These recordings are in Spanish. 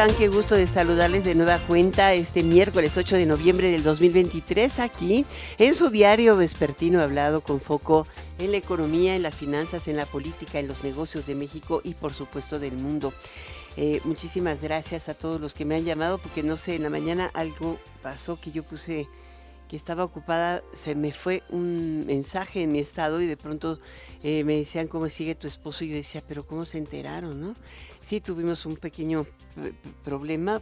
Están? Qué gusto de saludarles de nueva cuenta este miércoles 8 de noviembre del 2023 aquí en su diario vespertino hablado con foco en la economía, en las finanzas, en la política, en los negocios de México y por supuesto del mundo. Eh, muchísimas gracias a todos los que me han llamado porque no sé, en la mañana algo pasó que yo puse que estaba ocupada, se me fue un mensaje en mi estado y de pronto eh, me decían cómo sigue tu esposo y yo decía, pero ¿cómo se enteraron? ¿no? Sí, tuvimos un pequeño eh, problema,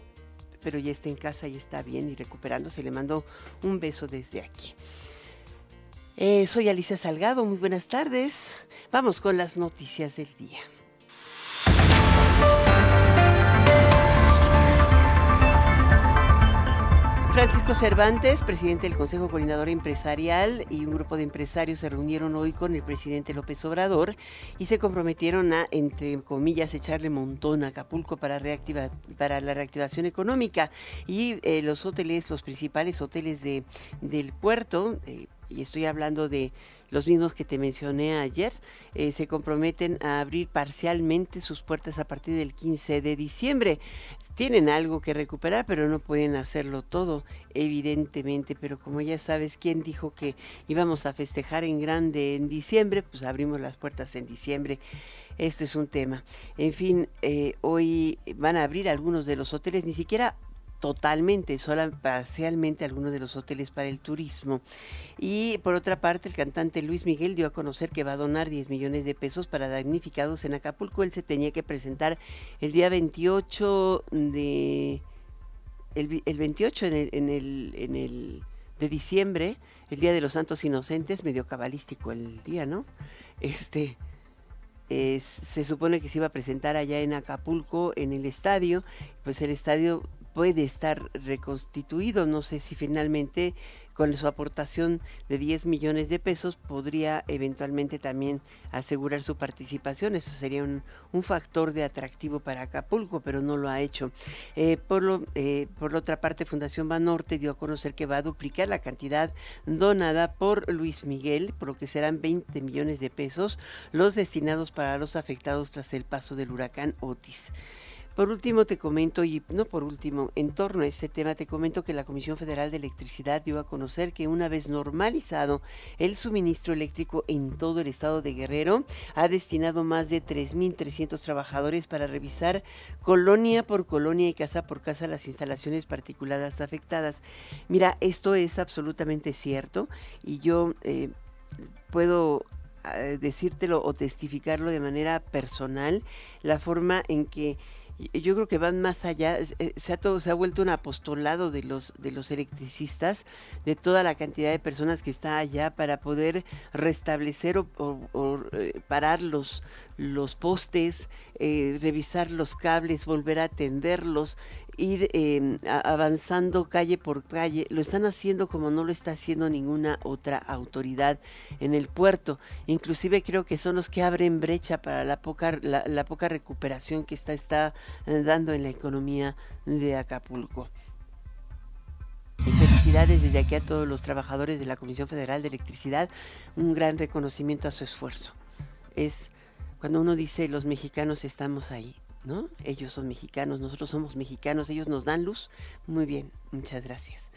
pero ya está en casa y está bien y recuperándose. Le mando un beso desde aquí. Eh, soy Alicia Salgado, muy buenas tardes. Vamos con las noticias del día. Francisco Cervantes, presidente del Consejo Coordinador Empresarial y un grupo de empresarios se reunieron hoy con el presidente López Obrador y se comprometieron a, entre comillas, echarle montón a Acapulco para, la reactivación económica. Y eh, los hoteles, los principales hoteles de, del puerto, eh, y estoy hablando de los mismos que te mencioné ayer, eh, se comprometen a abrir parcialmente sus puertas a partir del 15 de diciembre. Tienen algo que recuperar, pero no pueden hacerlo todo, evidentemente. Pero como ya sabes, ¿quién dijo que íbamos a festejar en grande en diciembre? Pues abrimos las puertas en diciembre. Esto es un tema. En fin, eh, hoy van a abrir algunos de los hoteles, ni siquiera totalmente, solo parcialmente algunos de los hoteles para el turismo. Y por otra parte, el cantante Luis Miguel dio a conocer que va a donar 10 millones de pesos para damnificados en Acapulco. Él se tenía que presentar el día 28 de... El, 28 el, en el, en el de diciembre, el Día de los Santos Inocentes, medio cabalístico el día, ¿no? Este, se supone que se iba a presentar allá en Acapulco, en el estadio, pues el estadio puede estar reconstituido. No sé si finalmente con su aportación de 10 millones de pesos podría eventualmente también asegurar su participación. Eso sería un, factor de atractivo para Acapulco, pero no lo ha hecho. Eh, por, lo, eh, por otra parte, Fundación Banorte dio a conocer que va a duplicar la cantidad donada por Luis Miguel, por lo que serán 20 millones de pesos los destinados para los afectados tras el paso del huracán Otis. Por último, te comento, y no por último, en torno a este tema, te comento que la Comisión Federal de Electricidad dio a conocer que una vez normalizado el suministro eléctrico en todo el estado de Guerrero, ha destinado más de 3.300 trabajadores para revisar colonia por colonia y casa por casa las instalaciones particulares afectadas. Mira, esto es absolutamente cierto y yo eh, puedo eh, decírtelo o testificarlo de manera personal, la forma en que yo creo que van más allá, eh, se ha, todo, se ha vuelto un apostolado de los, de los electricistas, de toda la cantidad de personas que está allá para poder restablecer o, eh, parar los, los postes, eh, revisar los cables, volver a atenderlos, ir em, avanzando calle por calle. Lo están haciendo como no lo está haciendo ninguna otra autoridad en el puerto. Inclusive creo que son los que abren brecha para la poca, la, poca recuperación que está, está eh, dando en la economía de Acapulco. felicidades desde aquí a todos los trabajadores de la Comisión Federal de Electricidad. Un gran reconocimiento a su esfuerzo. Es cuando uno dice los mexicanos estamos ahí. ¿No? Ellos son mexicanos, nosotros somos mexicanos, ellos nos dan luz. Muy bien, muchas gracias.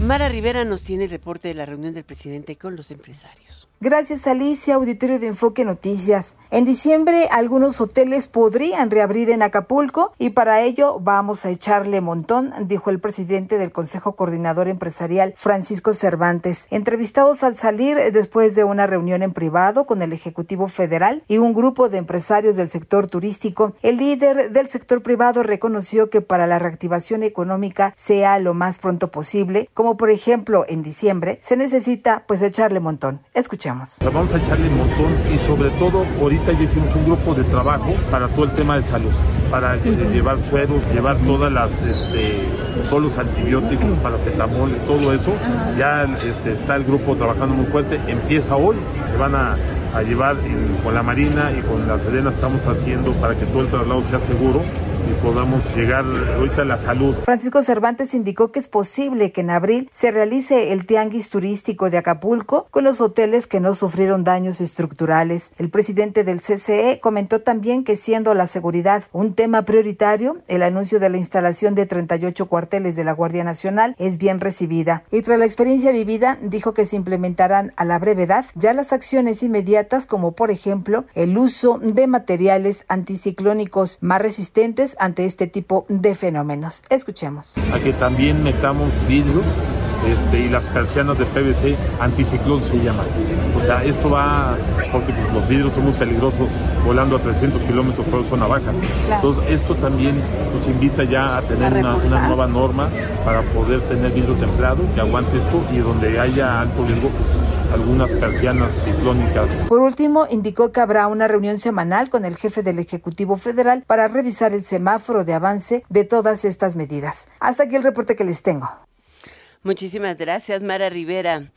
Mara Rivera nos tiene el reporte de la reunión del presidente con los empresarios. Gracias Alicia, auditorio de Enfoque Noticias. En diciembre algunos hoteles podrían reabrir en Acapulco y para ello vamos a echarle montón, dijo el presidente del Consejo Coordinador Empresarial, Francisco Cervantes. Entrevistados al salir después de una reunión en privado con el Ejecutivo Federal y un grupo de empresarios del sector turístico, el líder del sector privado reconoció que para la reactivación económica sea lo más pronto posible, por ejemplo en diciembre, se necesita pues echarle montón. Escuchemos. Vamos a echarle montón y sobre todo ahorita ya hicimos un grupo de trabajo para todo el tema de salud, para llevar sueros, llevar todas las, este, todos los antibióticos, paracetamoles, todo eso. Ya este, está el grupo trabajando muy fuerte, empieza hoy, se van a a llevar con la Marina y con la Sedena estamos haciendo para que todo el traslado sea seguro y podamos llegar ahorita a la salud. Francisco Cervantes indicó que es posible que en abril se realice el tianguis turístico de Acapulco con los hoteles que no sufrieron daños estructurales. El presidente del CCE comentó también que siendo la seguridad un tema prioritario, el anuncio de la instalación de 38 cuarteles de la Guardia Nacional es bien recibida. Y tras la experiencia vivida, dijo que se implementarán a la brevedad ya las acciones inmediatas como por ejemplo el uso de materiales anticiclónicos más resistentes ante este tipo de fenómenos. Escuchemos. A que también metamos este, y las persianas de PVC anticiclón se llaman. O sea, esto va, porque pues, los vidrios son muy peligrosos volando a 300 kilómetros por zona baja. Entonces, esto también nos invita ya a tener una, una, nueva norma para poder tener vidrio templado que aguante esto y donde haya alto riesgo, pues algunas persianas ciclónicas. Por último, indicó que habrá una reunión semanal con el jefe del Ejecutivo Federal para revisar el semáforo de avance de todas estas medidas. Hasta aquí el reporte que les tengo. Muchísimas gracias, Mara Rivera.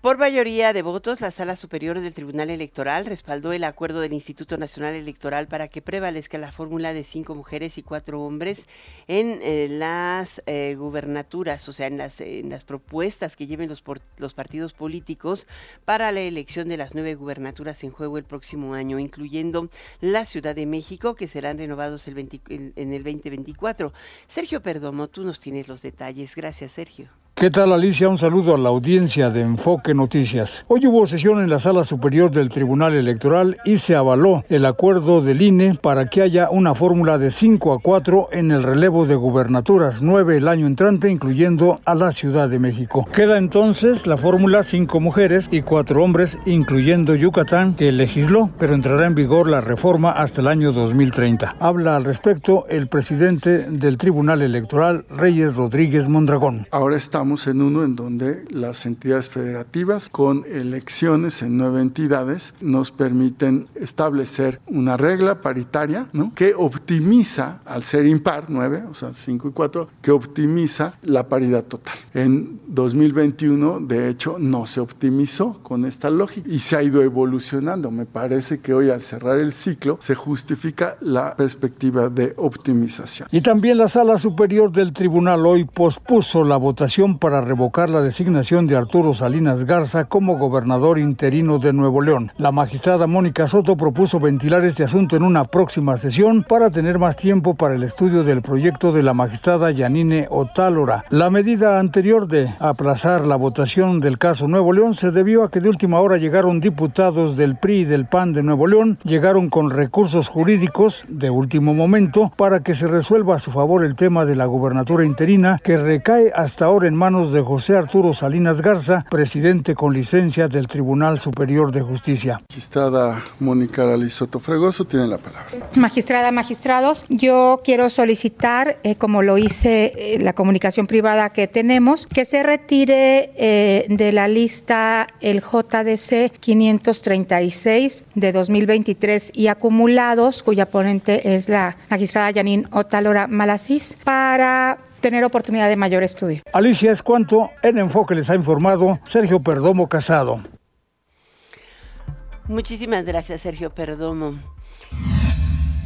Por mayoría de votos, la Sala Superior del Tribunal Electoral respaldó el acuerdo del Instituto Nacional Electoral para que prevalezca la fórmula de cinco mujeres y cuatro hombres en eh, las eh, gubernaturas, o sea, en las, propuestas que lleven los, los partidos políticos para la elección de las nueve gubernaturas en juego el próximo año, incluyendo la Ciudad de México, que serán renovados el en, en el 2024. Sergio Perdomo, tú nos tienes los detalles. Gracias, Sergio. ¿Qué tal Alicia? Un saludo a la audiencia de Enfoque Noticias. Hoy hubo sesión en la sala superior del Tribunal Electoral y se avaló el acuerdo del INE para que haya una fórmula de 5 a 4 en el relevo de gubernaturas 9 el año entrante, incluyendo a la Ciudad de México. Queda entonces la fórmula 5 mujeres y 4 hombres, incluyendo Yucatán, que legisló, pero entrará en vigor la reforma hasta el año 2030. Habla al respecto el presidente del Tribunal Electoral, Reyes Rodríguez Mondragón. Ahora estamos en uno en donde las entidades federativas con elecciones en nueve entidades nos permiten establecer una regla paritaria que optimiza, al ser impar, nueve, o sea, cinco y cuatro, que optimiza la paridad total. En 2021, de hecho, no se optimizó con esta lógica y se ha ido evolucionando. Me parece que hoy al cerrar el ciclo se justifica la perspectiva de optimización. Y también la Sala Superior del Tribunal hoy pospuso la votación para revocar la designación de Arturo Salinas Garza como gobernador interino de Nuevo León. La magistrada Mónica Soto propuso ventilar este asunto en una próxima sesión para tener más tiempo para el estudio del proyecto de la magistrada Yanine Otálora. La medida anterior de aplazar la votación del caso Nuevo León se debió a que de última hora llegaron diputados del PRI y del PAN de Nuevo León, llegaron con recursos jurídicos de último momento para que se resuelva a su favor el tema de la gobernatura interina que recae hasta ahora en manos de José Arturo Salinas Garza, presidente con licencia del Tribunal Superior de Justicia. Magistrada Mónica Alisoto Fregoso tiene la palabra. Magistrada, magistrados, yo quiero solicitar, eh, como lo hice eh, la comunicación privada que tenemos, que se retire eh, de la lista el JDC 536 de 2023 y acumulados, cuya ponente es la magistrada Janine Otalora Malasís, para tener oportunidad de mayor estudio. Alicia, es cuanto en Enfoque les ha informado Sergio Perdomo Casado. Muchísimas gracias, Sergio Perdomo.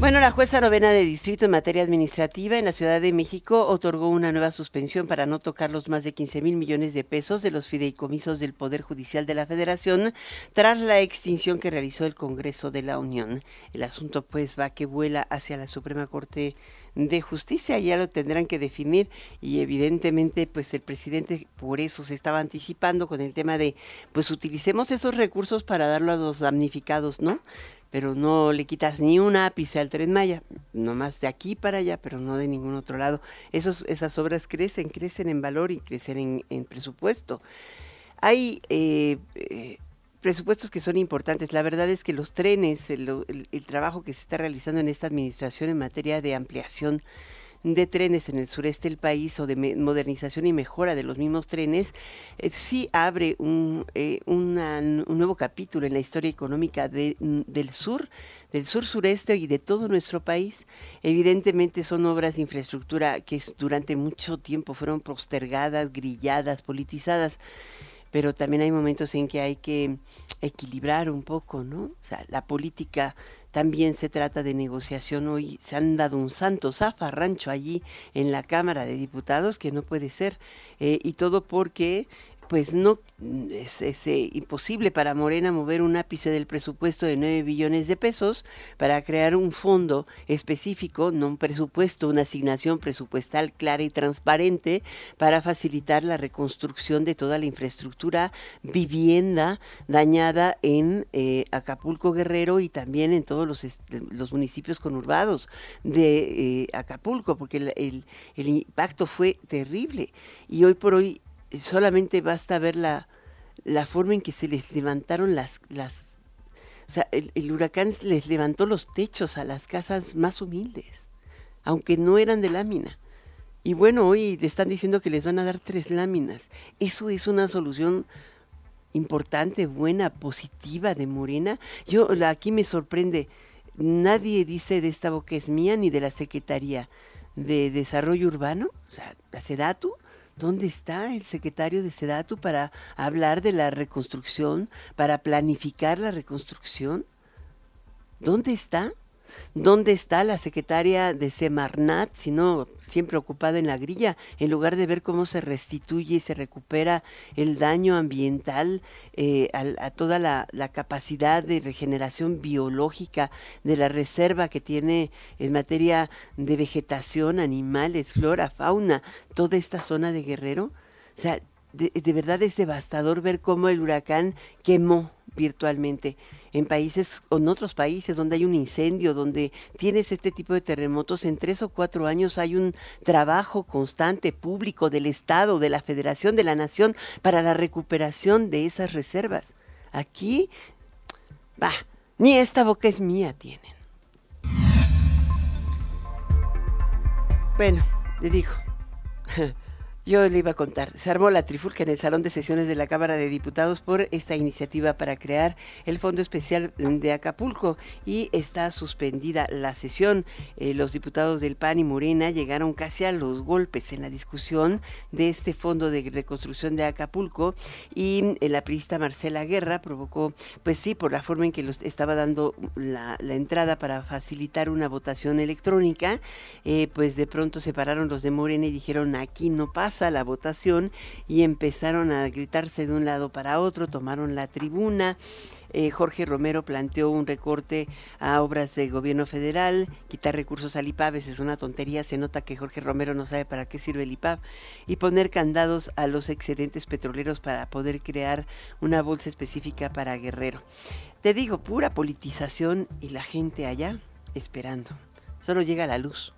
Bueno, la jueza novena de distrito en materia administrativa en la Ciudad de México otorgó una nueva suspensión para no tocar los más de 15 mil millones de pesos de los fideicomisos del Poder Judicial de la Federación tras la extinción que realizó el Congreso de la Unión. El asunto pues va que vuela hacia la Suprema Corte de Justicia, ya lo tendrán que definir y evidentemente pues el presidente por eso se estaba anticipando con el tema de pues utilicemos esos recursos para darlo a los damnificados, ¿no? Pero no le quitas ni un ápice al tren Maya, nomás de aquí para allá, pero no de ningún otro lado. Esos, esas obras crecen, crecen en valor y crecen en, presupuesto. Hay eh, eh, presupuestos que son importantes. La verdad es que los trenes, el, trabajo que se está realizando en esta administración en materia de ampliación de trenes en el sureste del país o de modernización y mejora de los mismos trenes, eh, sí abre un, eh, un nuevo capítulo en la historia económica de, del sur, del sur sureste y de todo nuestro país. Evidentemente son obras de infraestructura que durante mucho tiempo fueron postergadas, grilladas, politizadas pero también hay momentos en que hay que equilibrar un poco, ¿no? O sea, la política también se trata de negociación. Hoy se han dado un santo zafarrancho allí en la Cámara de Diputados que no puede ser. Eh, y todo porque pues no es, eh, imposible para Morena mover un ápice del presupuesto de 9 billones de pesos para crear un fondo específico, no un presupuesto, una asignación presupuestal clara y transparente para facilitar la reconstrucción de toda la infraestructura vivienda dañada en eh, Acapulco Guerrero y también en todos los, municipios conurbados de eh, Acapulco, porque el, el impacto fue terrible. Y hoy por hoy solamente basta ver la, la forma en que se les levantaron las, las o sea, el, huracán les levantó los techos a las casas más humildes, aunque no eran de lámina. Y bueno, hoy le están diciendo que les van a dar tres láminas. Eso es una solución importante, buena, positiva de Morena. Yo aquí me sorprende, nadie dice de esta boca es mía ni de la Secretaría de Desarrollo Urbano, o sea, la SEDATU, ¿Dónde está el secretario de Sedatu para hablar de la reconstrucción, para planificar la reconstrucción? ¿Dónde está? ¿Dónde está la secretaria de Semarnat, sino siempre ocupada en la grilla, en lugar de ver cómo se restituye y se recupera el daño ambiental, eh, a, toda la, capacidad de regeneración biológica de la reserva que tiene en materia de vegetación, animales, flora, fauna, toda esta zona de Guerrero? O sea, de verdad es devastador ver cómo el huracán quemó virtualmente en países en otros países donde hay un incendio, donde tienes este tipo de terremotos, en tres o cuatro años hay un trabajo constante público del Estado, de la Federación, de la Nación para la recuperación de esas reservas. Aquí, ni esta boca es mía tienen. Bueno, le digo. Yo le iba a contar, se armó la trifulca en el Salón de Sesiones de la Cámara de Diputados por esta iniciativa para crear el Fondo Especial de Acapulco y está suspendida la sesión. Eh, los diputados del PAN y Morena llegaron casi a los golpes en la discusión de este Fondo de Reconstrucción de Acapulco y eh, la priista Marcela Guerra provocó, pues sí, por la forma en que los estaba dando la, entrada para facilitar una votación electrónica, eh, pues de pronto se pararon los de Morena y dijeron aquí no pasa la votación y empezaron a gritarse de un lado para otro, tomaron la tribuna. Eh, Jorge Romero planteó un recorte a obras de gobierno federal, quitar recursos al IPAB, es una tontería, se nota que Jorge Romero no sabe para qué sirve el IPAB, y poner candados a los excedentes petroleros para poder crear una bolsa específica para Guerrero. Te digo, pura politización y la gente allá esperando. Solo llega la luz.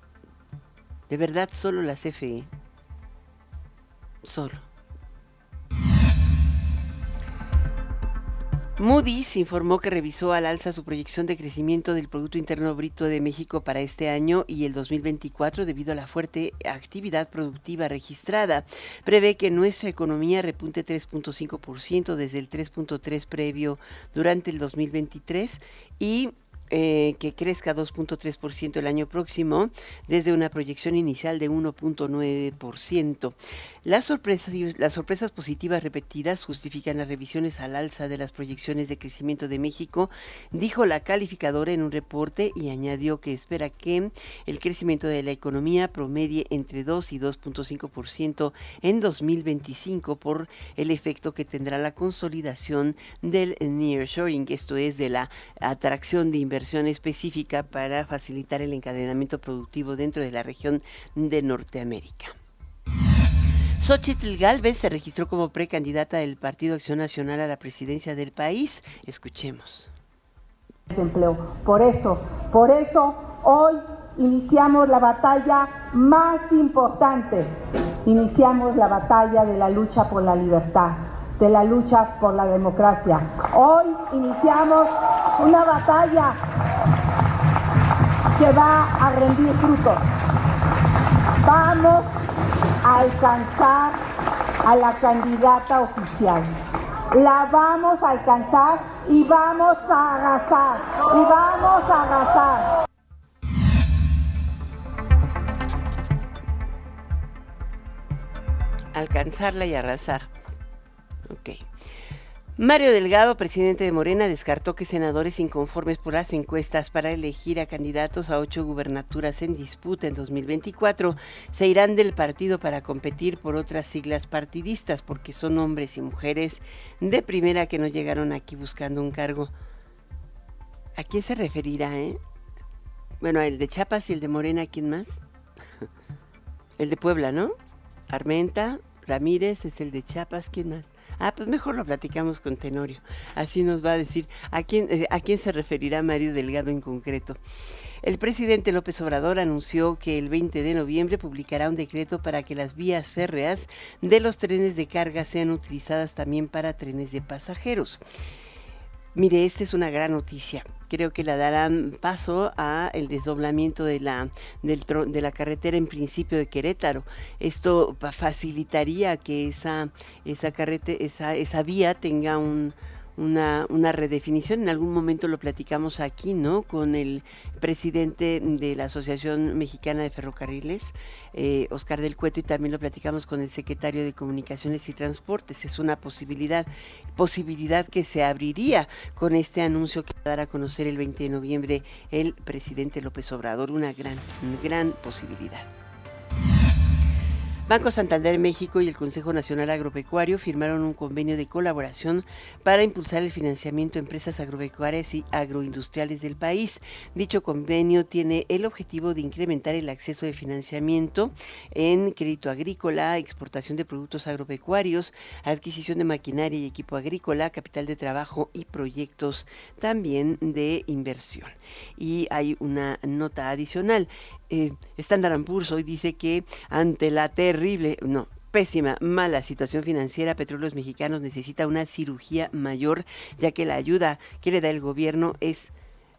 De verdad, solo la CFE solo. Moody's informó que revisó al alza su proyección de crecimiento del Producto Interno Bruto de México para este año y el 2024 debido a la fuerte actividad productiva registrada. Prevé que nuestra economía repunte 3.5% desde el 3.3 previo durante el 2023 y eh, que crezca 2.3% el año próximo, desde una proyección inicial de 1.9%. Las sorpresas, las sorpresas positivas repetidas justifican las revisiones al alza de las proyecciones de crecimiento de México, dijo la calificadora en un reporte y añadió que espera que el crecimiento de la economía promedie entre 2 y 2.5% en 2025 por el efecto que tendrá la consolidación del nearshoring, esto es de la atracción de inversiones específica para facilitar el encadenamiento productivo dentro de la región de Norteamérica. Xochitl Galvez se registró como precandidata del Partido Acción Nacional a la presidencia del país. Escuchemos. Por eso, por eso hoy iniciamos la batalla más importante. Iniciamos la batalla de la lucha por la libertad de la lucha por la democracia. Hoy iniciamos una batalla que va a rendir frutos. Vamos a alcanzar a la candidata oficial. La vamos a alcanzar y vamos a arrasar. Y vamos a arrasar. Alcanzarla y arrasar. Ok. Mario Delgado, presidente de Morena, descartó que senadores inconformes por las encuestas para elegir a candidatos a ocho gubernaturas en disputa en 2024 se irán del partido para competir por otras siglas partidistas porque son hombres y mujeres de primera que no llegaron aquí buscando un cargo. ¿A quién se referirá, eh? Bueno, el de Chiapas y el de Morena, ¿quién más? el de Puebla, ¿no? Armenta, Ramírez es el de Chiapas, ¿quién más? Ah, pues mejor lo platicamos con Tenorio. Así nos va a decir a quién, eh, a quién se referirá Mario Delgado en concreto. El presidente López Obrador anunció que el 20 de noviembre publicará un decreto para que las vías férreas de los trenes de carga sean utilizadas también para trenes de pasajeros. Mire, esta es una gran noticia. Creo que la darán paso a el desdoblamiento de la, de la carretera en principio de Querétaro. Esto facilitaría que esa, esa, carrete, esa, esa vía tenga un, una, una, redefinición. En algún momento lo platicamos aquí, ¿no? Con el presidente de la Asociación Mexicana de Ferrocarriles, eh, Oscar del Cueto, y también lo platicamos con el secretario de Comunicaciones y Transportes. Es una posibilidad, posibilidad que se abriría con este anuncio que va a dar a conocer el 20 de noviembre el presidente López Obrador. Una gran, gran posibilidad. Banco Santander México y el Consejo Nacional Agropecuario firmaron un convenio de colaboración para impulsar el financiamiento a empresas agropecuarias y agroindustriales del país. Dicho convenio tiene el objetivo de incrementar el acceso de financiamiento en crédito agrícola, exportación de productos agropecuarios, adquisición de maquinaria y equipo agrícola, capital de trabajo y proyectos también de inversión. Y hay una nota adicional eh, Standard Poor's hoy dice que ante la terrible, no, pésima, mala situación financiera, Petróleos Mexicanos necesita una cirugía mayor, ya que la ayuda que le da el gobierno es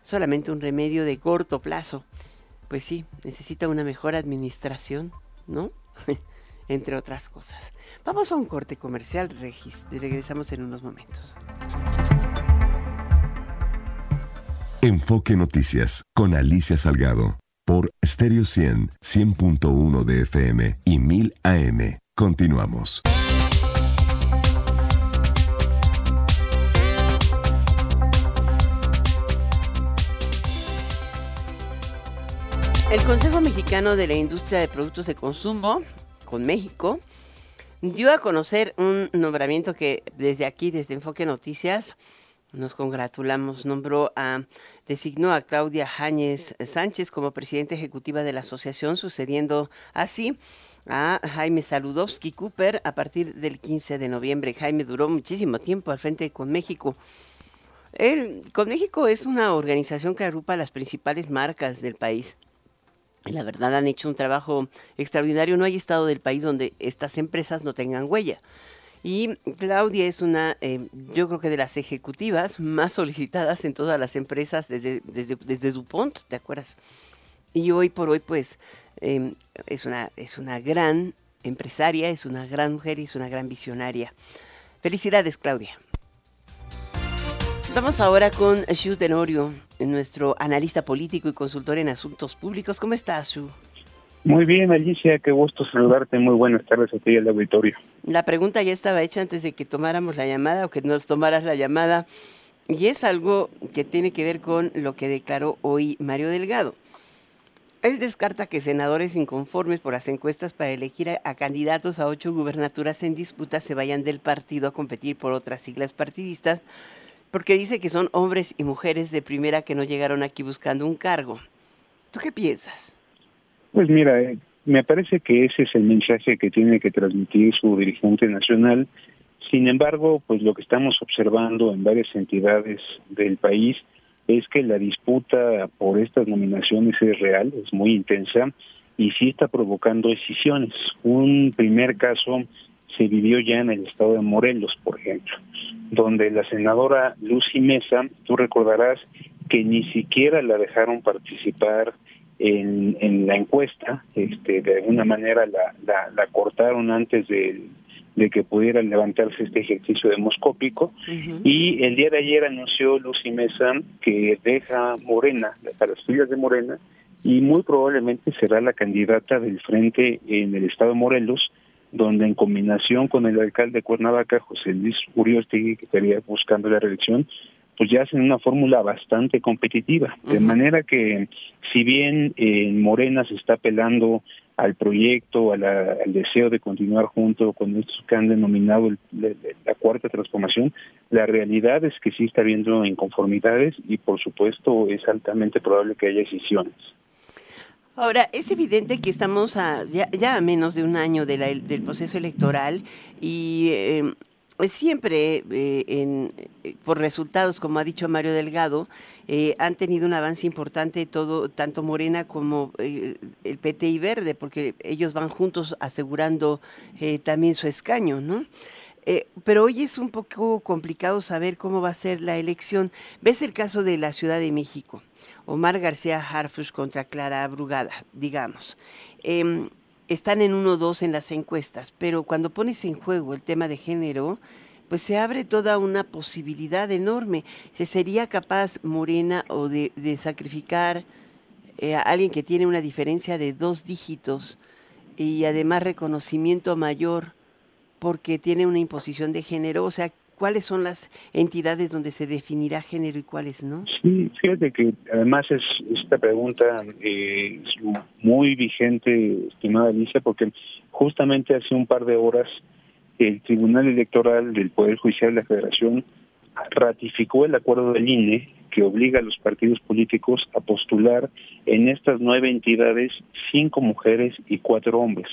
solamente un remedio de corto plazo. Pues sí, necesita una mejor administración, ¿no? Entre otras cosas. Vamos a un corte comercial, Regis. Regresamos en unos momentos. Enfoque Noticias con Alicia Salgado por Stereo 100, 100.1 de FM y 1000 AM. Continuamos. El Consejo Mexicano de la Industria de Productos de Consumo, con México, dio a conocer un nombramiento que desde aquí, desde Enfoque Noticias, nos congratulamos. Nombró a designó a Claudia Jáñez Sánchez como presidenta ejecutiva de la asociación, sucediendo así a Jaime Saludowski Cooper a partir del 15 de noviembre. Jaime duró muchísimo tiempo al frente con México. El, con México es una organización que agrupa las principales marcas del país. La verdad han hecho un trabajo extraordinario. No hay estado del país donde estas empresas no tengan huella. Y Claudia es una, eh, yo creo que de las ejecutivas más solicitadas en todas las empresas desde, desde, desde DuPont, ¿te acuerdas? Y hoy por hoy, pues, em, es, una, es una gran empresaria, es una gran mujer y es una gran visionaria. Felicidades, Claudia. Vamos ahora con Shu Tenorio, nuestro analista político y consultor en asuntos públicos. ¿Cómo estás, Shu? Muy bien, Alicia, qué gusto saludarte. Muy buenas tardes a ti y al auditorio. La pregunta ya estaba hecha antes de que tomáramos la llamada o que nos tomaras la llamada. Y es algo que tiene que ver con lo que declaró hoy Mario Delgado. Él descarta que senadores inconformes por las encuestas para elegir a, a, candidatos a ocho gubernaturas en disputa se vayan del partido a competir por otras siglas partidistas, porque dice que son hombres y mujeres de primera que no llegaron aquí buscando un cargo. ¿Tú qué piensas? Pues mira, eh, me parece que ese es el mensaje que tiene que transmitir su dirigente nacional. Sin embargo, pues lo que estamos observando en varias entidades del país es que la disputa por estas nominaciones es real, es muy intensa y sí está provocando decisiones. Un primer caso se vivió ya en el estado de Morelos, por ejemplo, donde la senadora Lucy Mesa, tú recordarás que ni siquiera la dejaron participar en, la encuesta, este, de alguna manera la, la, cortaron antes de, que pudiera levantarse este ejercicio demoscópico. Y el día de ayer anunció Lucy Mesa que deja Morena, para las filas de Morena, y muy probablemente será la candidata del frente en el estado de Morelos, donde en combinación con el alcalde de Cuernavaca, José Luis Uriostegui, que estaría buscando la reelección, pues ya hacen una fórmula bastante competitiva. De manera que si bien en Morena se está apelando al proyecto, al deseo de continuar junto con estos que han denominado la cuarta transformación, la realidad es que sí está habiendo inconformidades y por supuesto es altamente probable que haya decisiones. Ahora, es evidente que estamos a, ya, a menos de un año del proceso electoral y eh, siempre eh, en, eh, por resultados, como ha dicho Mario Delgado, eh, han tenido un avance importante todo, tanto Morena como el PT y Verde, porque ellos van juntos asegurando también su escaño, ¿no? pero hoy es un poco complicado saber cómo va a ser la elección. ¿Ves el caso de la Ciudad de México? Omar García Harfush contra Clara Brugada, digamos. Están en uno o dos en las encuestas, pero cuando pones en juego el tema de género, pues se abre toda una posibilidad enorme. ¿Se sería capaz Morena o de, sacrificar eh, a alguien que tiene una diferencia de dos dígitos y además reconocimiento mayor porque tiene una imposición de género? O sea, ¿cuáles son las entidades donde se definirá género y cuáles no? Sí, fíjate que además es esta pregunta eh, muy vigente, estimada Alicia, porque justamente hace un par de horas el Tribunal Electoral del Poder Judicial de la Federación ratificó el acuerdo del INE que obliga a los partidos políticos a postular en estas nueve entidades cinco mujeres y cuatro hombres.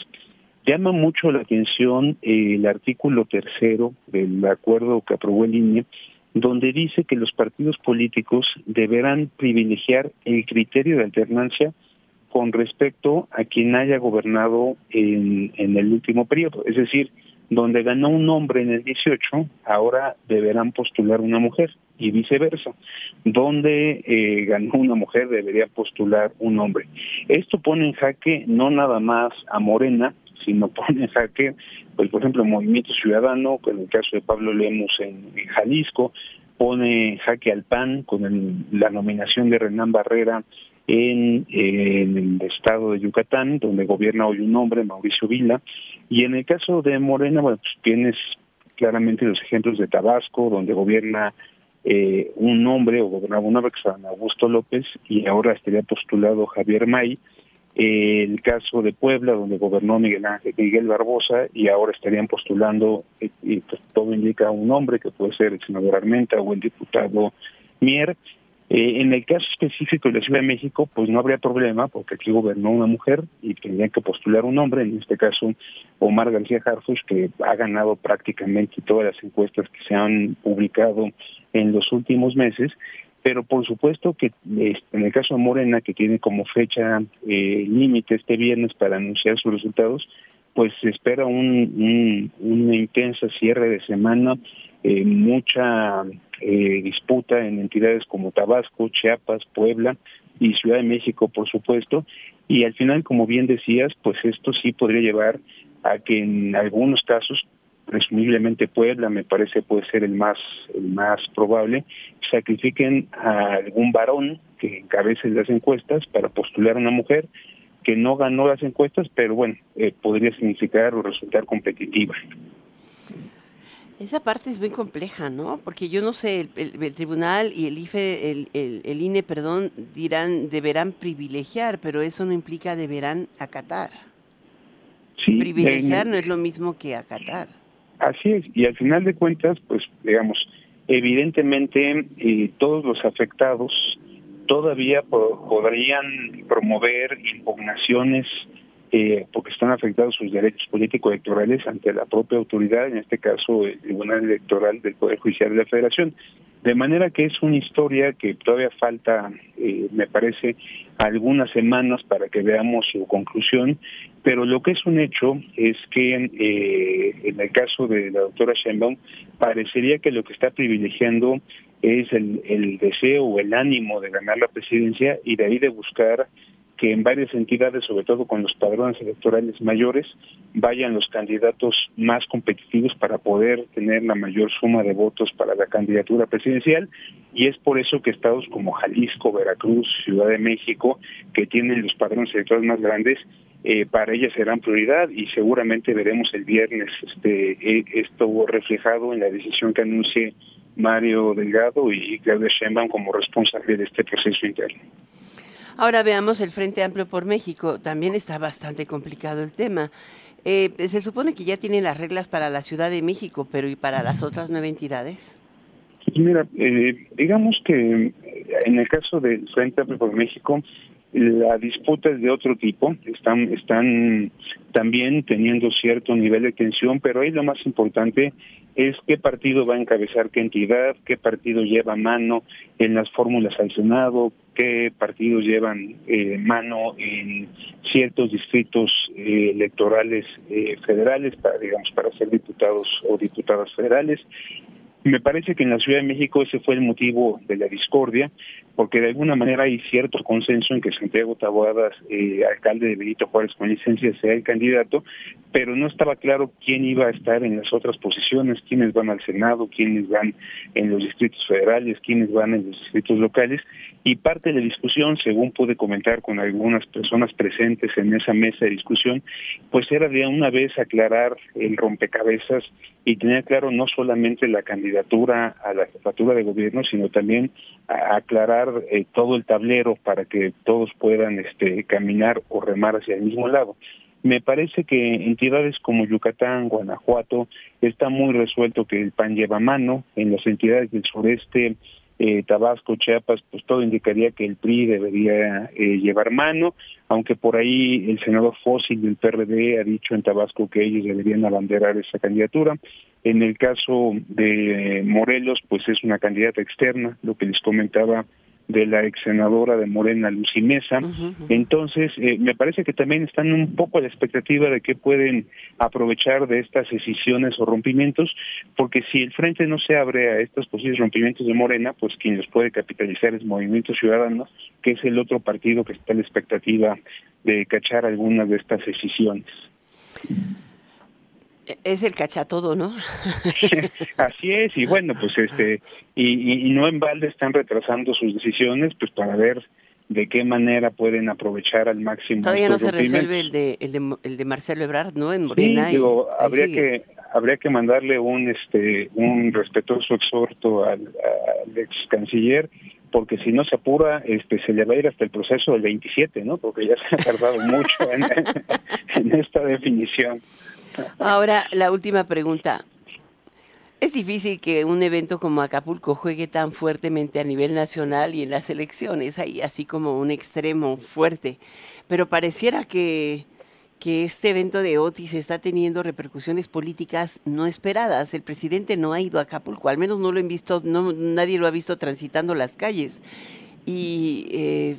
Llama mucho la atención el artículo tercero del acuerdo que aprobó el INE, donde dice que los partidos políticos deberán privilegiar el criterio de alternancia con respecto a quien haya gobernado en, en el último periodo. Es decir, donde ganó un hombre en el 18, ahora deberán postular una mujer y viceversa. Donde eh, ganó una mujer debería postular un hombre. Esto pone en jaque no nada más a Morena, sino pone en jaque, pues por ejemplo, el Movimiento Ciudadano, en el caso de Pablo Lemus en, Jalisco, pone jaque al PAN con la nominación de Renán Barrera en, el estado de Yucatán, donde gobierna hoy un hombre, Mauricio Vila, y en el caso de Morena, bueno, pues tienes claramente los ejemplos de Tabasco, donde gobierna eh, un hombre, o gobernaba un hombre que se Augusto López, y ahora estaría postulado Javier May, el caso de Puebla, donde gobernó Miguel Ángel Miguel Barbosa, y ahora estarían postulando, eh, y, pues todo indica un hombre, que puede ser el senador Armenta o el diputado Mier, eh, en el caso específico de la Ciudad de México, pues no habría problema, porque aquí gobernó una mujer y tendrían que postular un hombre, en este caso Omar García Harfuch, que ha ganado prácticamente todas las encuestas que se han publicado en los últimos meses, pero por supuesto que este, en el caso de Morena, que tiene como fecha eh, límite este viernes para anunciar sus resultados, pues se espera un, una intensa cierre de semana, eh, mucha eh, disputa en entidades como Tabasco, Chiapas, Puebla y Ciudad de México, por supuesto. Y al final, como bien decías, pues esto sí podría llevar a que en algunos casos, presumiblemente Puebla, me parece puede ser el más el más probable, sacrifiquen a algún varón que encabece las encuestas para postular a una mujer que no ganó las encuestas, pero bueno, eh, podría significar o resultar competitiva. Esa parte es muy compleja, ¿no? Porque yo no sé, el, tribunal y el IFE, el, el, INE, perdón, dirán, deberán privilegiar, pero eso no implica deberán acatar. Sí, privilegiar no es lo mismo que acatar. Así es, y al final de cuentas, pues digamos, evidentemente eh, todos los afectados todavía podrían promover impugnaciones eh, porque están afectados sus derechos políticos electorales ante la propia autoridad, en este caso el Tribunal Electoral del Poder Judicial de la Federación. De manera que es una historia que todavía falta, eh, me parece, algunas semanas para que veamos su conclusión, pero lo que es un hecho es que eh, en el caso de la doctora Sheinbaum parecería que lo que está privilegiando es el, el deseo o el ánimo de ganar la presidencia y de ahí de buscar que en varias entidades, sobre todo con los padrones electorales mayores, vayan los candidatos más competitivos para poder tener la mayor suma de votos para la candidatura presidencial y es por eso que estados como Jalisco, Veracruz, Ciudad de México, que tienen los padrones electorales más grandes, eh, para ellas serán prioridad y seguramente veremos el viernes este eh, esto reflejado en la decisión que anuncie Mario Delgado y Claudia Sheinbaum como responsable de este proceso interno. Ahora veamos el Frente Amplio por México. También está bastante complicado el tema. Eh, se supone que ya tienen las reglas para la Ciudad de México, pero ¿y para las otras nueve entidades? Mira, digamos que en el caso del Frente Amplio por México, la disputa es de otro tipo, están, están también teniendo cierto nivel de tensión, pero ahí lo más importante es qué partido va a encabezar qué entidad, qué partido lleva mano en las fórmulas al Senado, qué partidos llevan eh, mano en ciertos distritos eh, electorales eh, federales para digamos para ser diputados o diputadas federales. Me parece que en la Ciudad de México ese fue el motivo de la discordia, porque de alguna manera hay cierto consenso en que Santiago Taboadas, eh, alcalde de Benito Juárez con licencia, sea el candidato, pero no estaba claro quién iba a estar en las otras posiciones, quiénes van al Senado, quiénes van en los distritos federales, quiénes van en los distritos locales, y parte de la discusión, según pude comentar con algunas personas presentes en esa mesa de discusión, pues era de una vez aclarar el rompecabezas y tener claro no solamente la candidatura a la jefatura de gobierno, sino también aclarar eh, todo el tablero para que todos puedan este, caminar o remar hacia el mismo lado. Me parece que entidades como Yucatán, Guanajuato, está muy resuelto que el PAN lleva mano, en las entidades del sureste eh, Tabasco, Chiapas, pues todo indicaría que el PRI debería eh, llevar mano, aunque por ahí el senador Fósil del PRD ha dicho en Tabasco que ellos deberían abanderar esa candidatura. En el caso de Morelos, pues es una candidata externa, lo que les comentaba de la ex senadora de Morena, Lucy Mesa. Entonces, eh, me parece que también están un poco a la expectativa de que pueden aprovechar de estas decisiones o rompimientos, porque si el frente no se abre a estos posibles rompimientos de Morena, pues quien los puede capitalizar es Movimiento Ciudadano, que es el otro partido que está a la expectativa de cachar algunas de estas decisiones. Es el cachatodo, ¿no? Así es, y bueno, pues este, y, y, no en balde están retrasando sus decisiones, pues para ver de qué manera pueden aprovechar al máximo. Todavía no se resuelve el de, el de, el de Marcelo Ebrard, ¿no? En Morena. Sí, digo, habría que habría que mandarle un este un respetuoso exhorto al, al ex canciller porque si no se apura, este, se le va a ir hasta el proceso del 27, ¿no? Porque ya se ha tardado mucho en, en esta definición. Ahora, la última pregunta. Es difícil que un evento como Acapulco juegue tan fuertemente a nivel nacional y en las elecciones, ahí así como un extremo fuerte, pero pareciera que, que este evento de Otis está teniendo repercusiones políticas no esperadas. El presidente no ha ido a Acapulco, al menos no lo han visto, no, nadie lo ha visto transitando las calles. Y eh,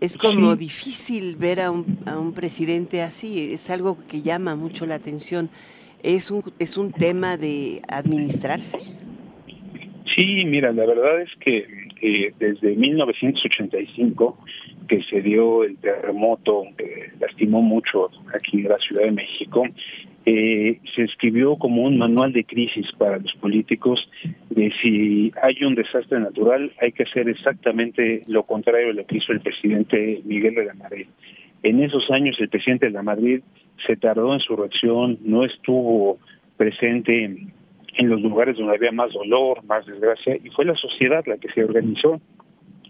es como difícil ver a un, a un presidente así, es algo que llama mucho la atención. ¿Es un, ¿Es un tema de administrarse? Sí, mira, la verdad es que eh, desde 1985 que se dio el terremoto que lastimó mucho aquí en la Ciudad de México, eh, se escribió como un manual de crisis para los políticos de si hay un desastre natural hay que hacer exactamente lo contrario de lo que hizo el presidente Miguel de la Madrid. En esos años el presidente de la Madrid se tardó en su reacción, no estuvo presente en los lugares donde había más dolor, más desgracia, y fue la sociedad la que se organizó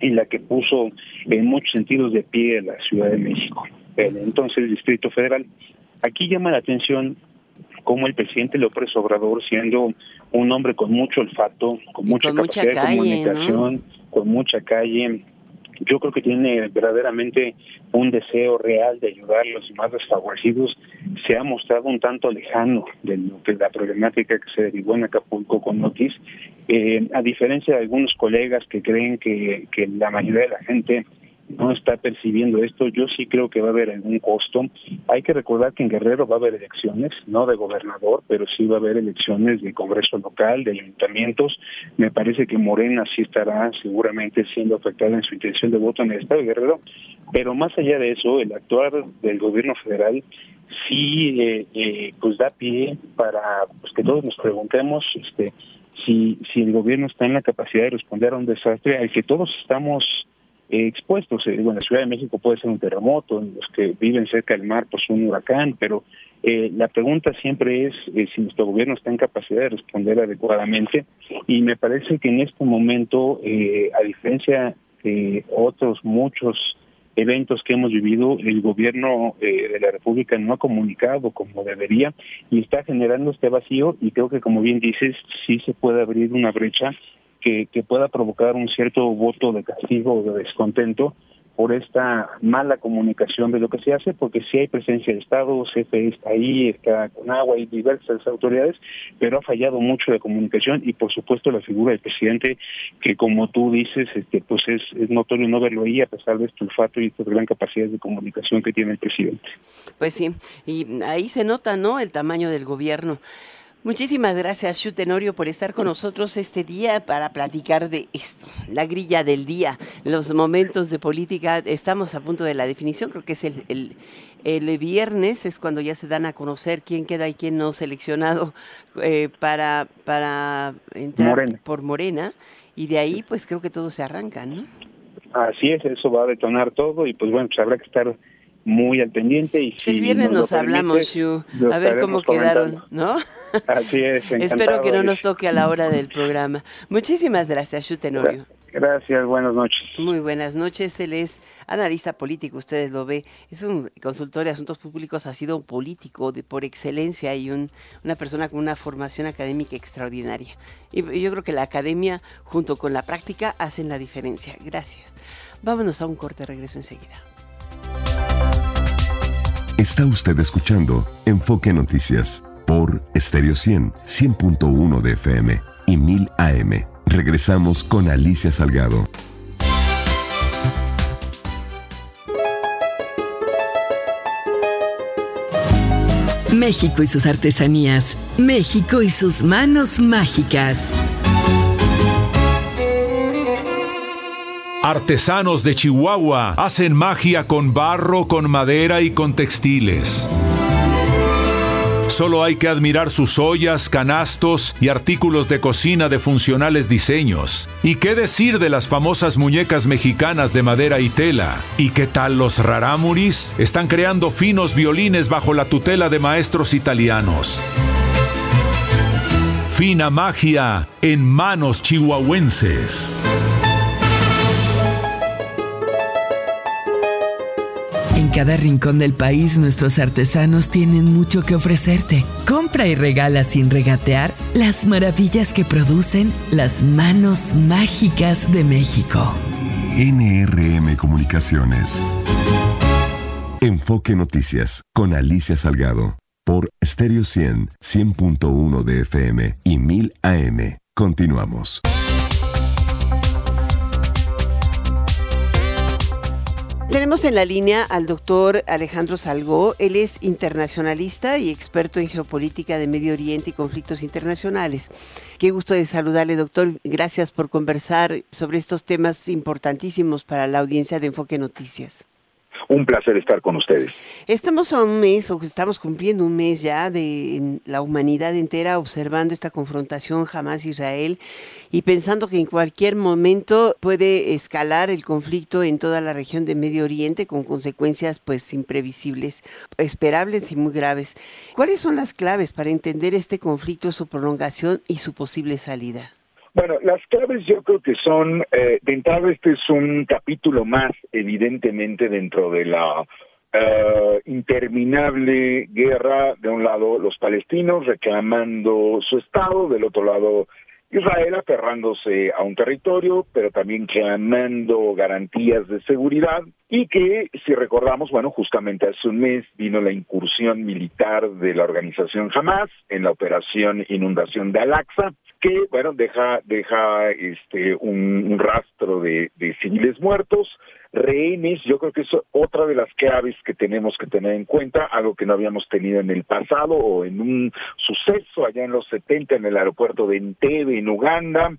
y la que puso en muchos sentidos de pie a la Ciudad de México, entonces el Distrito Federal. Aquí llama la atención cómo el presidente López Obrador, siendo un hombre con mucho olfato, con mucha capacidad de comunicación, con mucha calle, yo creo que tiene verdaderamente un deseo real de ayudar a los más desfavorecidos, se ha mostrado un tanto lejano de lo que la problemática que se derivó en Acapulco con Notis, eh, a diferencia de algunos colegas que creen que, que la mayoría de la gente no está percibiendo esto. Yo sí creo que va a haber algún costo. Hay que recordar que en Guerrero va a haber elecciones, no de gobernador, pero sí va a haber elecciones de Congreso local, de ayuntamientos. Me parece que Morena sí estará seguramente siendo afectada en su intención de voto en el Estado de Guerrero. Pero más allá de eso, el actuar del gobierno federal sí eh, eh, pues da pie para pues, que todos nos preguntemos este si si el gobierno está en la capacidad de responder a un desastre al que todos estamos eh, expuestos. Eh, bueno, la Ciudad de México puede ser un terremoto, en los que viven cerca del mar, pues un huracán, pero eh, la pregunta siempre es si nuestro gobierno está en capacidad de responder adecuadamente y me parece que en este momento, a diferencia de otros muchos eventos que hemos vivido, el gobierno de la República no ha comunicado como debería y está generando este vacío y creo que como bien dices, sí se puede abrir una brecha que, pueda provocar un cierto voto de castigo o de descontento por esta mala comunicación de lo que se hace, porque sí hay presencia de Estado, CFE está ahí, está con agua y diversas autoridades, pero ha fallado mucho la comunicación y por supuesto la figura del presidente, que como tú dices, este, pues es, es notorio no verlo ahí a pesar de este olfato y esta gran capacidad de comunicación que tiene el presidente. Pues sí, y ahí se nota, ¿no?, el tamaño del gobierno. Muchísimas gracias, Shu Tenorio, por estar con nosotros este día para platicar de esto, la grilla del día, los momentos de política. Estamos a punto de la definición, creo que es el, el, viernes, es cuando ya se dan a conocer quién queda y quién no seleccionado eh, para, para entrar por Morena, y de ahí pues creo que todo se arranca, ¿no? Así es, eso va a detonar todo y pues bueno, pues habrá que estar muy al pendiente. y si El viernes nos, hablamos, Shu, a ver cómo quedaron, ¿no? Así es. Espero que no nos toque a la hora del programa. Muchísimas gracias, Shu Tenorio. Gracias, buenas noches. Muy buenas noches. Él es analista político, ustedes lo ve. Es un consultor de asuntos públicos, ha sido un político de, por excelencia y un, una persona con una formación académica extraordinaria. Y yo creo que la academia junto con la práctica hacen la diferencia. Gracias. Vámonos a un corte, regreso enseguida. Está usted escuchando Enfoque Noticias por Stereo 100, 100.1 de FM y 1000 AM. Regresamos con Alicia Salgado. México y sus artesanías. México y sus manos mágicas. Artesanos de Chihuahua hacen magia con barro, con madera y con textiles. Solo hay que admirar sus ollas, canastos y artículos de cocina de funcionales diseños. ¿Y qué decir de las famosas muñecas mexicanas de madera y tela? ¿Y qué tal los rarámuris? Están creando finos violines bajo la tutela de maestros italianos. Fina magia en manos chihuahuenses. Cada rincón del país nuestros artesanos tienen mucho que ofrecerte. Compra y regala sin regatear las maravillas que producen las manos mágicas de México. NRM Comunicaciones. Enfoque Noticias con Alicia Salgado por Stereo 100, 100.1 de FM y 1000 AM. Continuamos. Tenemos en la línea al doctor Alejandro Salgó. Él es internacionalista y experto en geopolítica de Medio Oriente y conflictos internacionales. Qué gusto de saludarle, doctor. Gracias por conversar sobre estos temas importantísimos para la audiencia de Enfoque Noticias. Un placer estar con ustedes. Estamos a un mes, o estamos cumpliendo un mes ya de la humanidad entera observando esta confrontación Hamas-Israel y pensando que en cualquier momento puede escalar el conflicto en toda la región de Medio Oriente con consecuencias pues imprevisibles, esperables y muy graves. ¿Cuáles son las claves para entender este conflicto, su prolongación y su posible salida? Bueno, las claves yo creo que son, eh, de entrada este es un capítulo más, evidentemente, dentro de la eh, interminable guerra, de un lado los palestinos reclamando su Estado, del otro lado Israel aferrándose a un territorio, pero también clamando garantías de seguridad. Y que, si recordamos, bueno, justamente hace un mes vino la incursión militar de la organización Hamas en la operación Inundación de Al-Aqsa, que, bueno, deja, deja este, un, rastro de, civiles muertos, rehenes, yo creo que es otra de las claves que tenemos que tener en cuenta, algo que no habíamos tenido en el pasado o en un suceso allá en los 70 en el aeropuerto de Entebbe, en Uganda,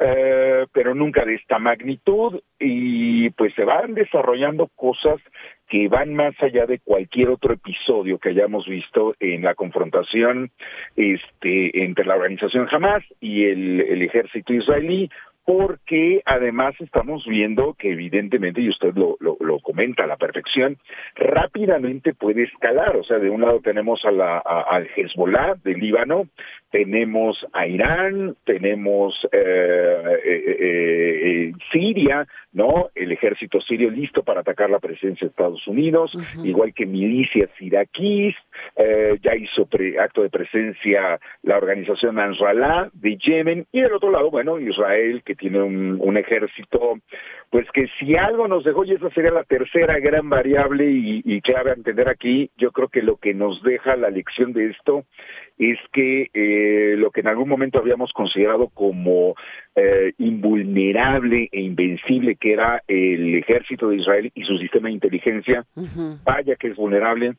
eh, pero nunca de esta magnitud y pues se van desarrollando cosas que van más allá de cualquier otro episodio que hayamos visto en la confrontación este entre la organización Hamas y el, ejército israelí porque además estamos viendo que evidentemente, y usted lo, lo, lo, comenta a la perfección, rápidamente puede escalar. O sea, de un lado tenemos a la, al Hezbollah del Líbano, tenemos a Irán, tenemos eh, eh, eh, Siria, ¿no? El ejército sirio listo para atacar la presencia de Estados Unidos, igual que milicias iraquíes, ya hizo acto de presencia la organización Ansarallah de Yemen, y del otro lado, bueno, Israel, que tiene un, un, ejército, pues que si algo nos dejó, y esa sería la tercera gran variable y, y clave a entender aquí, yo creo que lo que nos deja la lección de esto es que eh, lo que en algún momento habíamos considerado como eh, invulnerable e invencible, que era el ejército de Israel y su sistema de inteligencia, vaya que es vulnerable,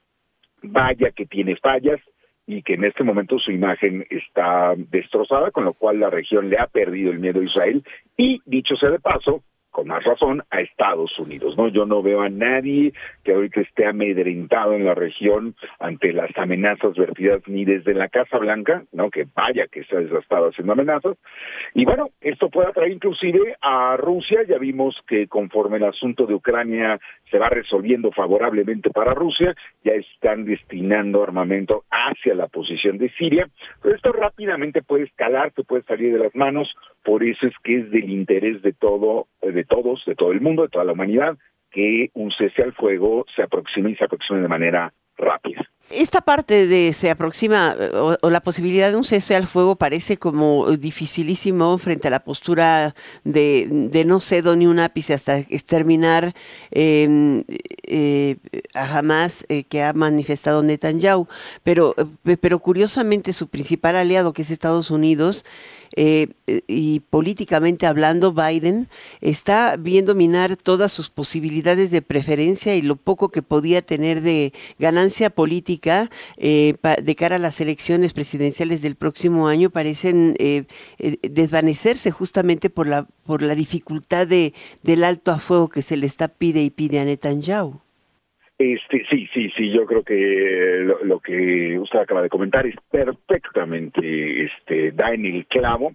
vaya que tiene fallas y que en este momento su imagen está destrozada, con lo cual la región le ha perdido el miedo a Israel. Y, dicho sea de paso, con más razón a Estados Unidos, ¿no? Yo no veo a nadie que ahorita esté amedrentado en la región ante las amenazas vertidas ni desde la Casa Blanca, ¿no? Que vaya que se ha desgastado haciendo amenazas. Y bueno, esto puede atraer inclusive a Rusia, ya vimos que conforme el asunto de Ucrania se va resolviendo favorablemente para Rusia, ya están destinando armamento hacia la posición de Siria, pero esto rápidamente puede escalar, se puede salir de las manos, por eso es que es del interés de todo, de todos, de todo el mundo, de toda la humanidad, que un cese al fuego se aproxime y se aproxime de manera rápida. Esta parte de se aproxima o, la posibilidad de un cese al fuego parece como dificilísimo frente a la postura de, de no cedo ni un ápice hasta exterminar em, eh, a Hamas eh, que ha manifestado Netanyahu. Pero, eh, pero curiosamente su principal aliado, que es Estados Unidos, eh, y políticamente hablando, Biden está viendo minar todas sus posibilidades de preferencia y lo poco que podía tener de ganancia política eh, de cara a las elecciones presidenciales del próximo año parecen eh, desvanecerse justamente por la por la dificultad de, del alto a fuego que se le está pide y pide a Netanyahu. Este, sí, sí, sí, yo creo que lo, que usted acaba de comentar es perfectamente, este, da en el clavo.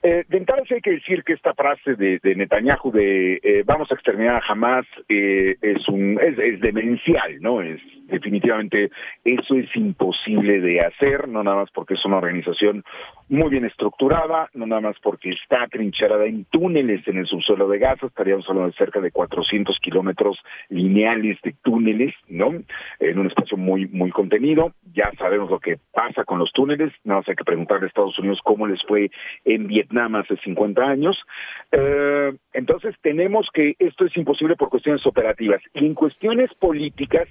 Eh, de entrada hay que decir que esta frase de, de Netanyahu de eh, vamos a exterminar a Hamas eh, es un es, es, demencial, ¿no? Es definitivamente eso es imposible de hacer, no nada más porque es una organización muy bien estructurada, no nada más porque está trincherada en túneles en el subsuelo de Gaza, estaríamos hablando de cerca de 400 kilómetros lineales de túneles, ¿no? En un espacio muy muy contenido. Ya sabemos lo que pasa con los túneles, nada más hay que preguntarle a Estados Unidos cómo les fue en Vietnam hace 50 años. Eh, entonces tenemos que esto es imposible por cuestiones operativas. Y en cuestiones políticas,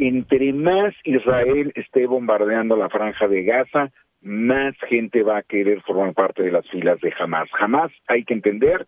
entre más Israel esté bombardeando la franja de Gaza, más gente va a querer formar parte de las filas de Hamas. Hamas, hay que entender,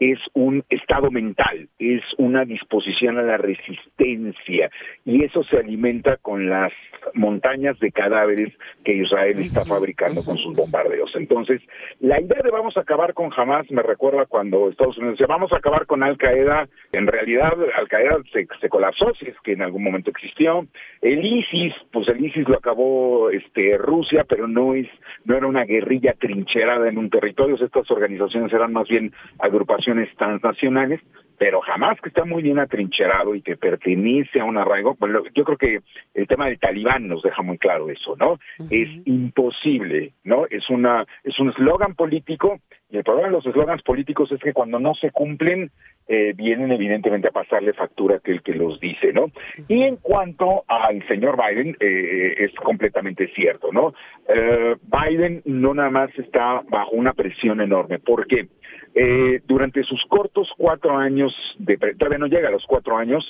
es un estado mental, es una disposición a la resistencia y eso se alimenta con las montañas de cadáveres que Israel está fabricando con sus bombardeos. Entonces, la idea de vamos a acabar con Hamas me recuerda cuando Estados Unidos decía vamos a acabar con Al Qaeda, en realidad Al Qaeda se, se colapsó, si es que en algún momento existió. El ISIS, pues el ISIS lo acabó este Rusia, pero no es no era una guerrilla trincherada en un territorio, estas organizaciones eran más bien agrupaciones transnacionales, pero jamás que está muy bien atrincherado y que pertenece a un arraigo. Bueno, yo creo que el tema del talibán nos deja muy claro eso, ¿no? Es imposible, ¿no? Es una es un eslogan político y el problema de los eslogans políticos es que cuando no se cumplen eh, vienen evidentemente a pasarle factura a aquel que los dice, ¿no? Y en cuanto al señor Biden, eh, es completamente cierto, ¿no? Eh, Biden no nada más está bajo una presión enorme. ¿Por qué? Eh, durante sus cortos cuatro años, de, todavía no llega a los cuatro años,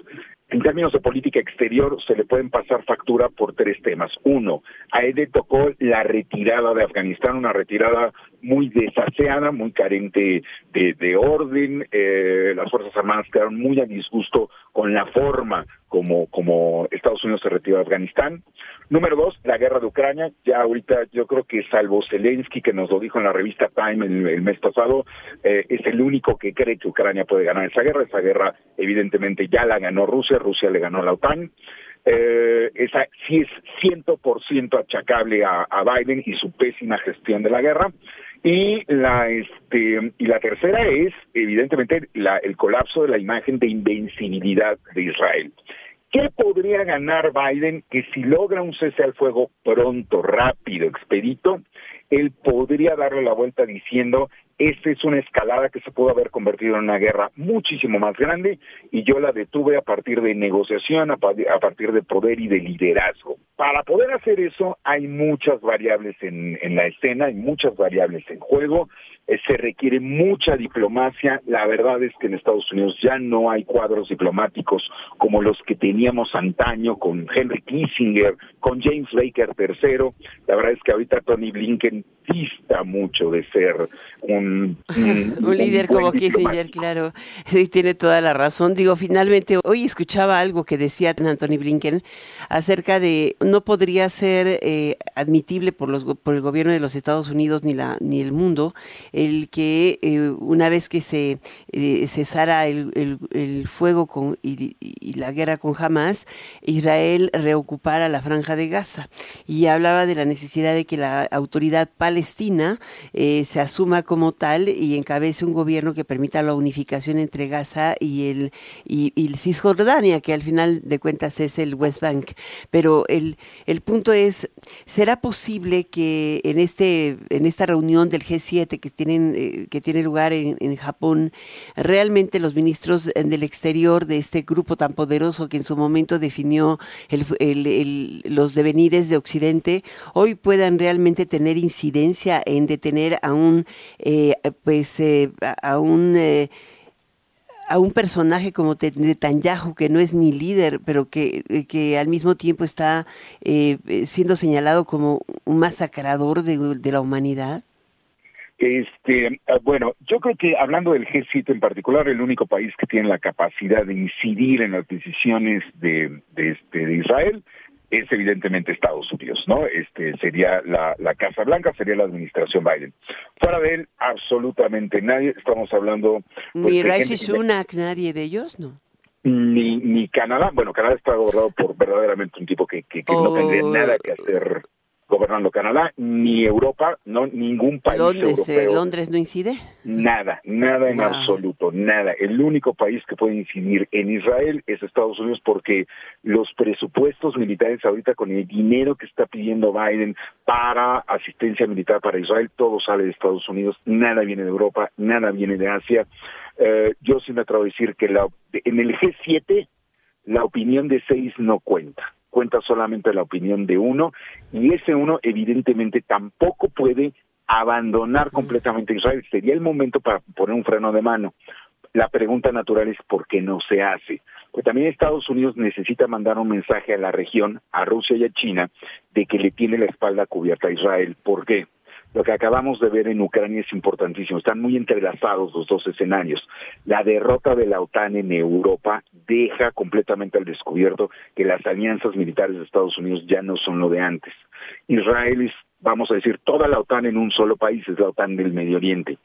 en términos de política exterior, se le pueden pasar factura por tres temas. Uno, a él le tocó la retirada de Afganistán, una retirada muy desaseada, muy carente de, orden. Eh, las Fuerzas Armadas quedaron muy a disgusto con la forma como, Estados Unidos se retiró de Afganistán. Número dos, la guerra de Ucrania. Ya ahorita yo creo que salvo Zelensky, que nos lo dijo en la revista Time el, mes pasado, eh, es el único que cree que Ucrania puede ganar esa guerra. Esa guerra evidentemente ya la ganó Rusia, Rusia le ganó a la OTAN. Eh, esa sí es ciento por ciento achacable a, Biden y su pésima gestión de la guerra. Y la este y la tercera es evidentemente el colapso de la imagen de invencibilidad de Israel. ¿Qué podría ganar Biden? Que si logra un cese al fuego pronto, rápido, expedito, él podría darle la vuelta diciendo esta es una escalada que se pudo haber convertido en una guerra muchísimo más grande y yo la detuve a partir de negociación, a, partir de poder y de liderazgo. Para poder hacer eso hay muchas variables en, en la escena, hay muchas variables en juego, eh, se requiere mucha diplomacia. La verdad es que en Estados Unidos ya no hay cuadros diplomáticos como los que teníamos antaño con Henry Kissinger, con James Baker III. La verdad es que ahorita Tony Blinken dista mucho de ser un, un, líder como Kissinger, claro. Sí, tiene toda la razón. Digo, finalmente, hoy escuchaba algo que decía Anthony Blinken acerca de no podría ser eh, admitible por, los, por el gobierno de los Estados Unidos ni, la, ni el mundo el que eh, una vez que se eh, cesara el, el, fuego con, y, la guerra con Hamas, Israel reocupara la franja de Gaza. Y hablaba de la necesidad de que la autoridad palestina eh, se asuma como tal y encabece un gobierno que permita la unificación entre Gaza y el y, Cisjordania, que al final de cuentas es el West Bank. Pero el, el punto es, ¿será posible que en este en esta reunión del G7 que eh, que tiene lugar en, Japón, realmente los ministros del exterior de este grupo tan poderoso que en su momento definió el, los devenires de Occidente, hoy puedan realmente tener incidencia en detener a un eh, pues eh, a un a un personaje como Netanyahu, que no es ni líder, pero que, que al mismo tiempo está siendo señalado como un masacrador de la humanidad? Este, ah, bueno, yo creo que hablando del G7 en particular, el único país que tiene la capacidad de incidir en las decisiones de, de, este, de Israel es evidentemente Estados Unidos, ¿no? Este sería la, la Casa Blanca, sería la administración Biden. Fuera de él, absolutamente nadie. Estamos hablando. Pues, ni Rishi Sunak, nadie de ellos, ¿no? Ni, ni Canadá. Bueno, Canadá está gobernado por verdaderamente un tipo que, que, no tendría oh. nada que hacer gobernando Canadá, ni Europa, no ningún país Londres, eh. ¿Londres no incide? Nada, nada en absoluto, nada. El único país que puede incidir en Israel es Estados Unidos porque los presupuestos militares ahorita con el dinero que está pidiendo Biden para asistencia militar para Israel, todo sale de Estados Unidos, nada viene de Europa, nada viene de Asia. Eh, yo sí me atrevo a decir que la, en el G7 la opinión de seis no cuenta cuenta solamente la opinión de uno y ese uno evidentemente tampoco puede abandonar completamente Israel. Sería el momento para poner un freno de mano. La pregunta natural es por qué no se hace. Pues también Estados Unidos necesita mandar un mensaje a la región, a Rusia y a China, de que le tiene la espalda cubierta a Israel. ¿Por qué? Lo que acabamos de ver en Ucrania es importantísimo. Están muy entrelazados los dos escenarios. La derrota de la OTAN en Europa deja completamente al descubierto que las alianzas militares de Estados Unidos ya no son lo de antes. Israel es, vamos a decir, toda la OTAN en un solo país, es la OTAN del Medio Oriente.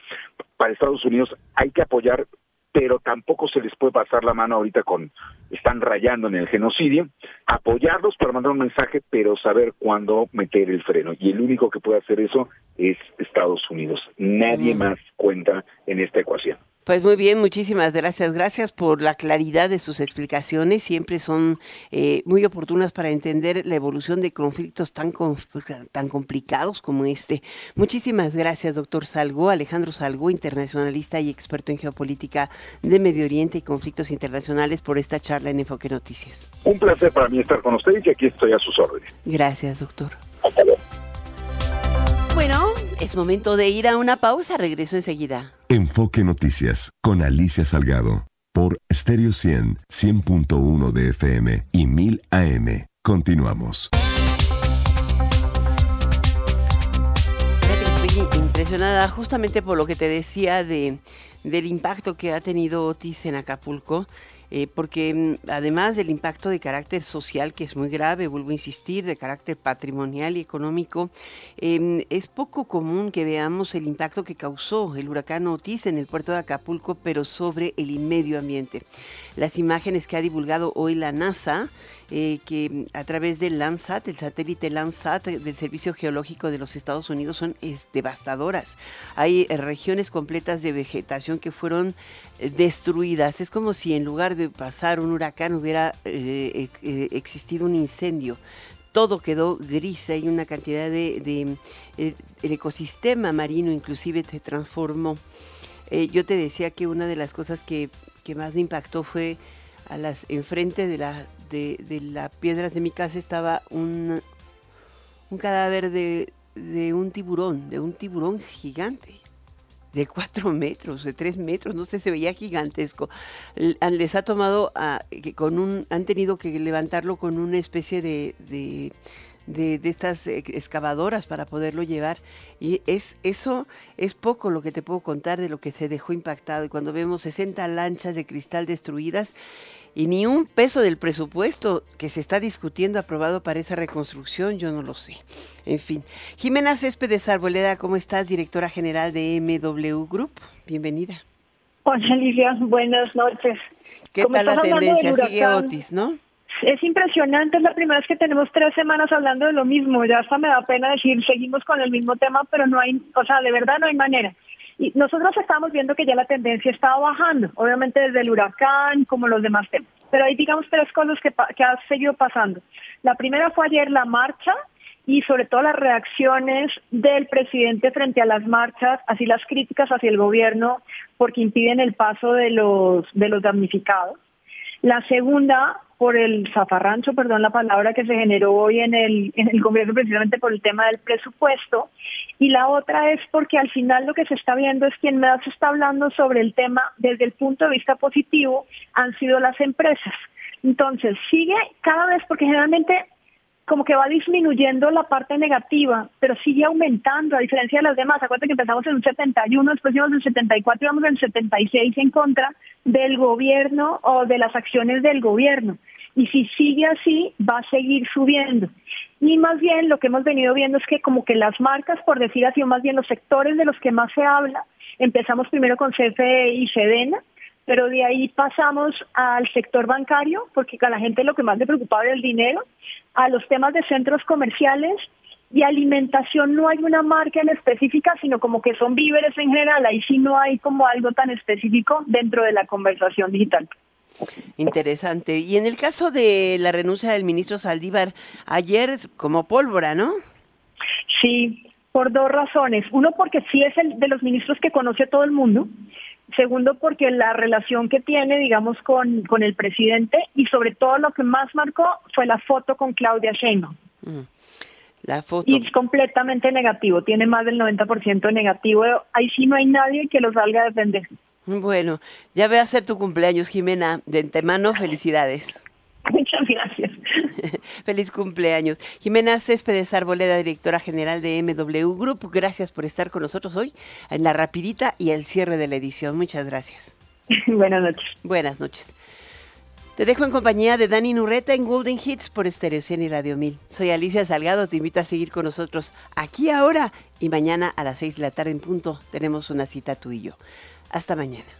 Para Estados Unidos hay que apoyar pero tampoco se les puede pasar la mano ahorita con, están rayando en el genocidio, apoyarlos para mandar un mensaje, pero saber cuándo meter el freno. Y el único que puede hacer eso es Estados Unidos. Nadie mm. más cuenta en esta ecuación. Pues muy bien, muchísimas gracias. Gracias por la claridad de sus explicaciones. Siempre son eh, muy oportunas para entender la evolución de conflictos tan, pues, tan complicados como este. Muchísimas gracias, doctor Salgo, Alejandro Salgo, internacionalista y experto en geopolítica de Medio Oriente y conflictos internacionales, por esta charla en Enfoque Noticias. Un placer para mí estar con ustedes y aquí estoy a sus órdenes. Gracias, doctor. Hasta luego. Bueno, es momento de ir a una pausa. Regreso enseguida. Enfoque Noticias con Alicia Salgado. por Stereo 100, 100.1 de FM y 1000 AM. Continuamos. Estoy impresionada justamente por lo que te decía de, del impacto que ha tenido Otis en Acapulco eh, porque mm, además del impacto de carácter social, que es muy grave, vuelvo a insistir, de carácter patrimonial y económico, em, es poco común que veamos el impacto que causó el huracán Otis en el puerto de Acapulco, pero sobre el medio ambiente. Las imágenes que ha divulgado hoy la NASA, eh, que a través del Landsat, el satélite Landsat del Servicio Geológico de los Estados Unidos, son devastadoras. Hay eh, regiones completas de vegetación que fueron destruidas. Es como si en lugar de pasar un huracán hubiera eh, eh, existido un incendio. Todo quedó gris, hay una cantidad de... Eh, el ecosistema marino inclusive se transformó. yo te decía que una de las cosas que, más me impactó fue a las enfrente de la de, las piedras de mi casa estaba un, un cadáver de, de un tiburón, de un tiburón gigante de cuatro metros, de tres metros, no sé, se veía gigantesco. Les ha tomado, a, con un, han tenido que levantarlo con una especie de, de, de, estas excavadoras para poderlo llevar. Y es eso es poco lo que te puedo contar de lo que se dejó impactado. Y cuando vemos 60 lanchas de cristal destruidas, y ni un peso del presupuesto que se está discutiendo aprobado para esa reconstrucción, yo no lo sé. En fin, Jimena Céspedes Arboleda, ¿cómo estás? Directora general de MW Group. Bienvenida. Hola, Lidia, buenas noches. ¿Qué tal la tendencia? Sigue Otis, ¿no? Es impresionante, es la primera vez que tenemos tres semanas hablando de lo mismo. Ya hasta me da pena decir, seguimos con el mismo tema, pero no hay, o sea, de verdad no hay manera. Y nosotros estamos viendo que ya la tendencia estaba bajando, obviamente desde el huracán, como los demás temas. Pero hay, digamos, tres cosas que, que han seguido pasando. La primera fue ayer la marcha y sobre todo las reacciones del presidente frente a las marchas, así las críticas hacia el gobierno porque impiden el paso de los de los damnificados. La segunda por el zafarrancho, perdón la palabra, que se generó hoy en el, en el gobierno precisamente por el tema del presupuesto. Y la otra es porque al final lo que se está viendo es quien más está hablando sobre el tema desde el punto de vista positivo han sido las empresas. Entonces, sigue cada vez, porque generalmente como que va disminuyendo la parte negativa, pero sigue aumentando a diferencia de las demás. Acuérdate que empezamos en un 71, después íbamos en 74 y vamos en 76 en contra del gobierno o de las acciones del gobierno. Y si sigue así, va a seguir subiendo. Y más bien lo que hemos venido viendo es que como que las marcas, por decir así, o más bien los sectores de los que más se habla, empezamos primero con CFE y Sedena, pero de ahí pasamos al sector bancario, porque a la gente lo que más le preocupaba era el dinero, a los temas de centros comerciales y alimentación no hay una marca en específica, sino como que son víveres en general, ahí sí no hay como algo tan específico dentro de la conversación digital. Interesante. Y en el caso de la renuncia del ministro Saldívar, ayer como pólvora, ¿no? Sí, por dos razones. Uno, porque sí es el de los ministros que conoce a todo el mundo. Segundo, porque la relación que tiene, digamos, con, con el presidente y sobre todo lo que más marcó fue la foto con Claudia Sheinbaum. Mm. La foto. Y es completamente negativo, tiene más del 90% negativo. Ahí sí no hay nadie que lo salga a defender. Bueno, ya ve a ser tu cumpleaños, Jimena. De antemano, felicidades. Muchas gracias. Feliz cumpleaños. Jimena Céspedes Arboleda, directora general de MW Group, gracias por estar con nosotros hoy en la rapidita y el cierre de la edición. Muchas gracias. Buenas noches. Buenas noches. Te dejo en compañía de Dani Nurreta en Golden Hits por Stereo 100 y Radio 1000. Soy Alicia Salgado, te invito a seguir con nosotros aquí ahora y mañana a las 6 de la tarde en punto tenemos una cita tú y yo. Hasta mañana.